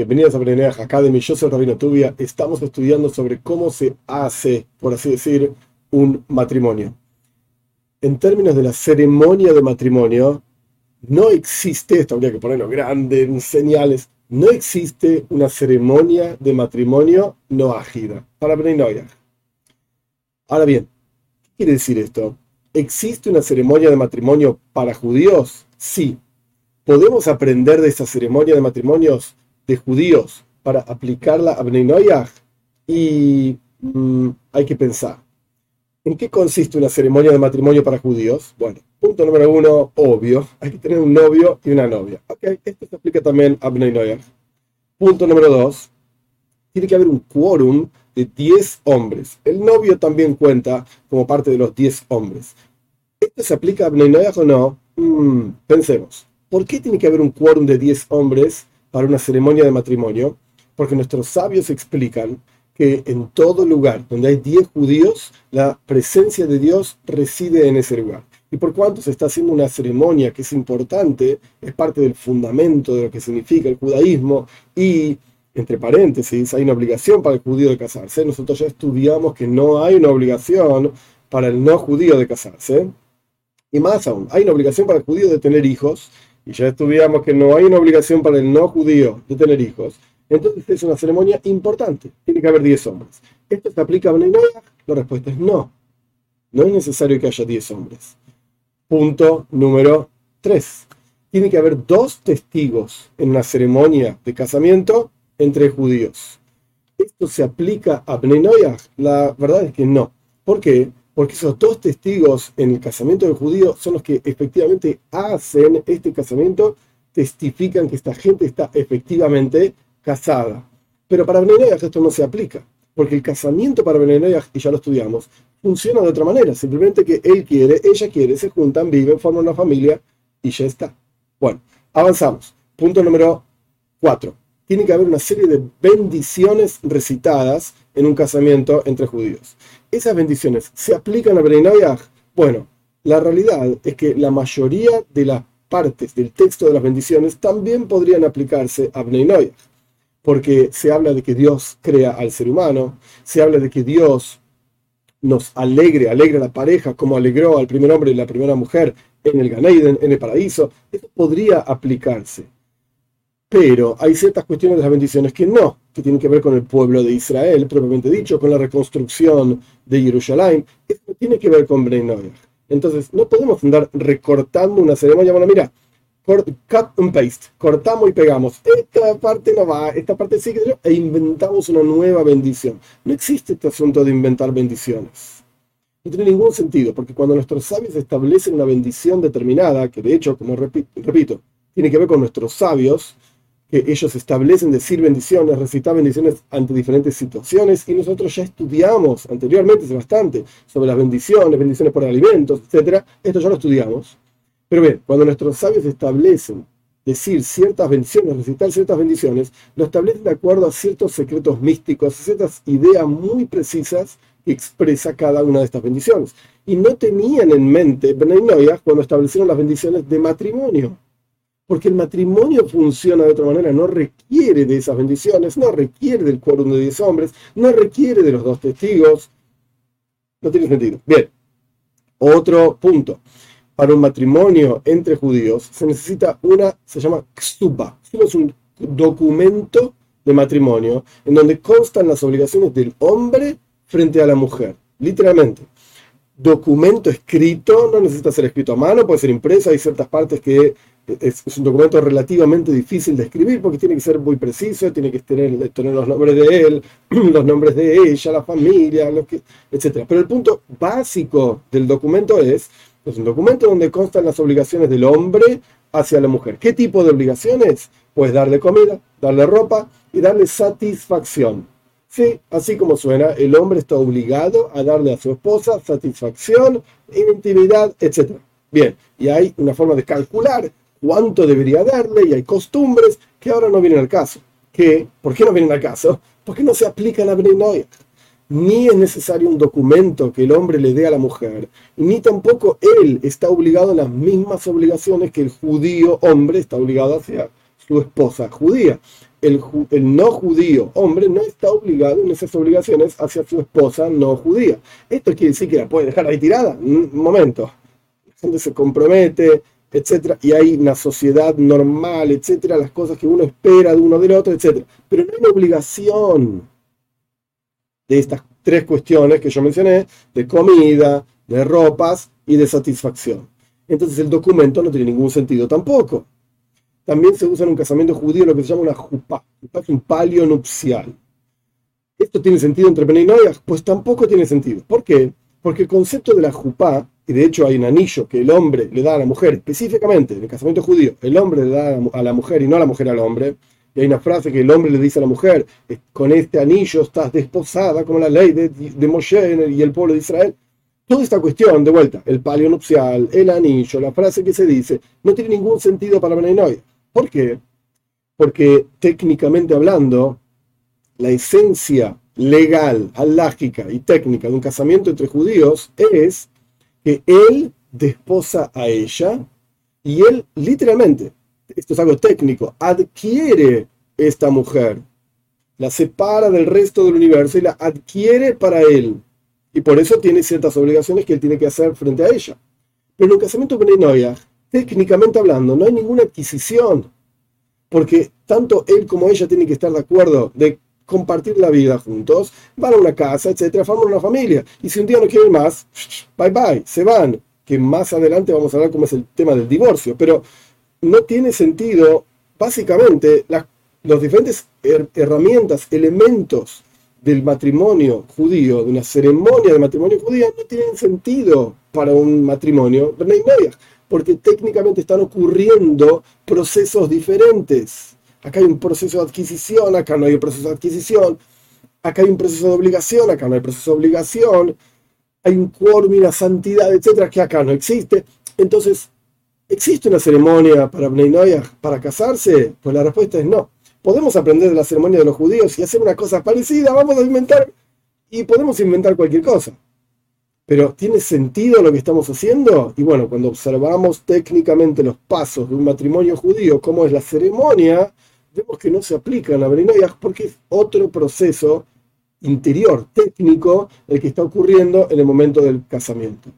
Bienvenidos a Breneach Academy, yo soy Rabino Tubia. Estamos estudiando sobre cómo se hace, por así decir, un matrimonio. En términos de la ceremonia de matrimonio, no existe, esto habría que ponerlo grande en señales, no existe una ceremonia de matrimonio no ágida para Breneach. Ahora bien, ¿qué quiere decir esto? ¿Existe una ceremonia de matrimonio para judíos? Sí. ¿Podemos aprender de esa ceremonia de matrimonios de judíos para aplicarla a Bnei Y mm, hay que pensar. ¿En qué consiste una ceremonia de matrimonio para judíos? Bueno, punto número uno, obvio. Hay que tener un novio y una novia. Ok, esto se aplica también a Bnei Punto número dos, tiene que haber un quórum de 10 hombres. El novio también cuenta como parte de los 10 hombres. ¿Esto se aplica a Bnei o no? Mm, pensemos. ¿Por qué tiene que haber un quórum de 10 hombres para una ceremonia de matrimonio, porque nuestros sabios explican que en todo lugar donde hay 10 judíos, la presencia de Dios reside en ese lugar. Y por cuanto se está haciendo una ceremonia que es importante, es parte del fundamento de lo que significa el judaísmo y, entre paréntesis, hay una obligación para el judío de casarse. Nosotros ya estudiamos que no hay una obligación para el no judío de casarse. Y más aún, hay una obligación para el judío de tener hijos y ya estudiamos que no hay una obligación para el no judío de tener hijos, entonces es una ceremonia importante. Tiene que haber 10 hombres. ¿Esto se aplica a Bnei La respuesta es no. No es necesario que haya 10 hombres. Punto número 3. Tiene que haber dos testigos en una ceremonia de casamiento entre judíos. ¿Esto se aplica a Bnei La verdad es que no. ¿Por qué? Porque esos dos testigos en el casamiento del judío son los que efectivamente hacen este casamiento, testifican que esta gente está efectivamente casada. Pero para Benenoyah esto no se aplica, porque el casamiento para Benenoyah, y ya lo estudiamos, funciona de otra manera, simplemente que él quiere, ella quiere, se juntan, viven, forman una familia y ya está. Bueno, avanzamos. Punto número 4. Tiene que haber una serie de bendiciones recitadas en un casamiento entre judíos esas bendiciones se aplican a Bnei Bueno, la realidad es que la mayoría de las partes del texto de las bendiciones también podrían aplicarse a Bnei porque se habla de que Dios crea al ser humano, se habla de que Dios nos alegre, alegra a la pareja como alegró al primer hombre y la primera mujer en el Ganeiden, en el paraíso. Eso podría aplicarse. Pero hay ciertas cuestiones de las bendiciones que no, que tienen que ver con el pueblo de Israel, propiamente dicho, con la reconstrucción de Jerusalén. Esto tiene que ver con Bnei Entonces, no podemos andar recortando una ceremonia. Bueno, mira, cut and paste, cortamos y pegamos. Esta parte no va, esta parte sí que e inventamos una nueva bendición. No existe este asunto de inventar bendiciones. No tiene ningún sentido, porque cuando nuestros sabios establecen una bendición determinada, que de hecho, como repito, tiene que ver con nuestros sabios, que ellos establecen decir bendiciones, recitar bendiciones ante diferentes situaciones, y nosotros ya estudiamos anteriormente hace bastante sobre las bendiciones, bendiciones por alimentos, etc. Esto ya lo estudiamos. Pero bien, cuando nuestros sabios establecen decir ciertas bendiciones, recitar ciertas bendiciones, lo establecen de acuerdo a ciertos secretos místicos, ciertas ideas muy precisas que expresa cada una de estas bendiciones. Y no tenían en mente Benay cuando establecieron las bendiciones de matrimonio porque el matrimonio funciona de otra manera, no requiere de esas bendiciones, no requiere del quórum de 10 hombres, no requiere de los dos testigos. No tiene sentido. Bien, otro punto. Para un matrimonio entre judíos se necesita una, se llama ksuba. Es un documento de matrimonio en donde constan las obligaciones del hombre frente a la mujer, literalmente documento escrito, no necesita ser escrito a mano, puede ser impreso, hay ciertas partes que es, un documento relativamente difícil de escribir porque tiene que ser muy preciso, tiene que tener, los nombres de él, los nombres de ella, la familia, lo que, etc. Pero el punto básico del documento es, es un documento donde constan las obligaciones del hombre hacia la mujer. ¿Qué tipo de obligaciones? Pues darle comida, darle ropa y darle satisfacción. Sí, así como suena, el hombre está obligado a darle a su esposa satisfacción, intimidad, etc. Bien, y hay una forma de calcular cuánto debería darle y hay costumbres que ahora no vienen al caso. ¿Qué? ¿Por qué no vienen al caso? Porque no se aplica la Brenoia. Ni es necesario un documento que el hombre le dé a la mujer, ni tampoco él está obligado a las mismas obligaciones que el judío hombre está obligado hacia su esposa judía. el, el, no judío hombre no está obligado en esas obligaciones hacia su esposa no judía. Esto quiere decir que la puede dejar ahí tirada. Un momento. La gente se compromete, etcétera, y hay una sociedad normal, etcétera, las cosas que uno espera de uno del otro, etcétera. Pero no hay obligación de estas tres cuestiones que yo mencioné, de comida, de ropas y de satisfacción. Entonces el documento no tiene ningún sentido tampoco. También se usa en un casamiento judío lo que se llama una jupá, es un palio nupcial. ¿Esto tiene sentido entre y Pues tampoco tiene sentido. ¿Por qué? Porque el concepto de la jupá, de hecho hay un anillo que el hombre le da a la mujer, específicamente en el casamiento judío, el hombre le da a la mujer y no a la mujer al hombre, y hay una frase que el hombre le dice a la mujer, con este anillo estás desposada como la ley de, de Moshe y el pueblo de Israel. Toda esta cuestión, de vuelta, el palio nupcial, el anillo, la frase que se dice, no tiene ningún sentido para Benay ¿Por qué? Porque técnicamente hablando, la esencia legal, alágica y técnica de un casamiento entre judíos es que él desposa a ella y él literalmente esto es algo técnico, adquiere esta mujer, la separa del resto del universo y la adquiere para él. Y por eso tiene ciertas obligaciones que él tiene que hacer frente a ella. Pero en un casamiento con Enoya, técnicamente hablando, no hay ninguna adquisición, porque tanto él como ella tienen que estar de acuerdo de compartir la vida juntos, van a una casa, etcétera, forman una familia. Y si un día no quieren más, bye bye, se van. Que más adelante vamos a hablar cómo es el tema del divorcio. Pero no tiene sentido, básicamente, las los diferentes herramientas, elementos del matrimonio judío, de una ceremonia de matrimonio judía, no tienen sentido para un matrimonio porque técnicamente están ocurriendo procesos diferentes. Acá hay un proceso de adquisición, acá no hay un proceso de adquisición, acá hay un proceso de obligación, acá no hay proceso de obligación, hay un quórum y una santidad, etcétera, que acá no existe. Entonces, ¿Existe una ceremonia para para casarse? Pues la respuesta es no. ¿Podemos aprender de la ceremonia de los judíos y hacer una cosa parecida? Vamos a inventar y podemos inventar cualquier cosa. Pero ¿tiene sentido lo que estamos haciendo? Y bueno, cuando observamos técnicamente los pasos de un matrimonio judío, como es la ceremonia, vemos que no se aplican a Beninoyah porque es otro proceso interior, técnico, el que está ocurriendo en el momento del casamiento.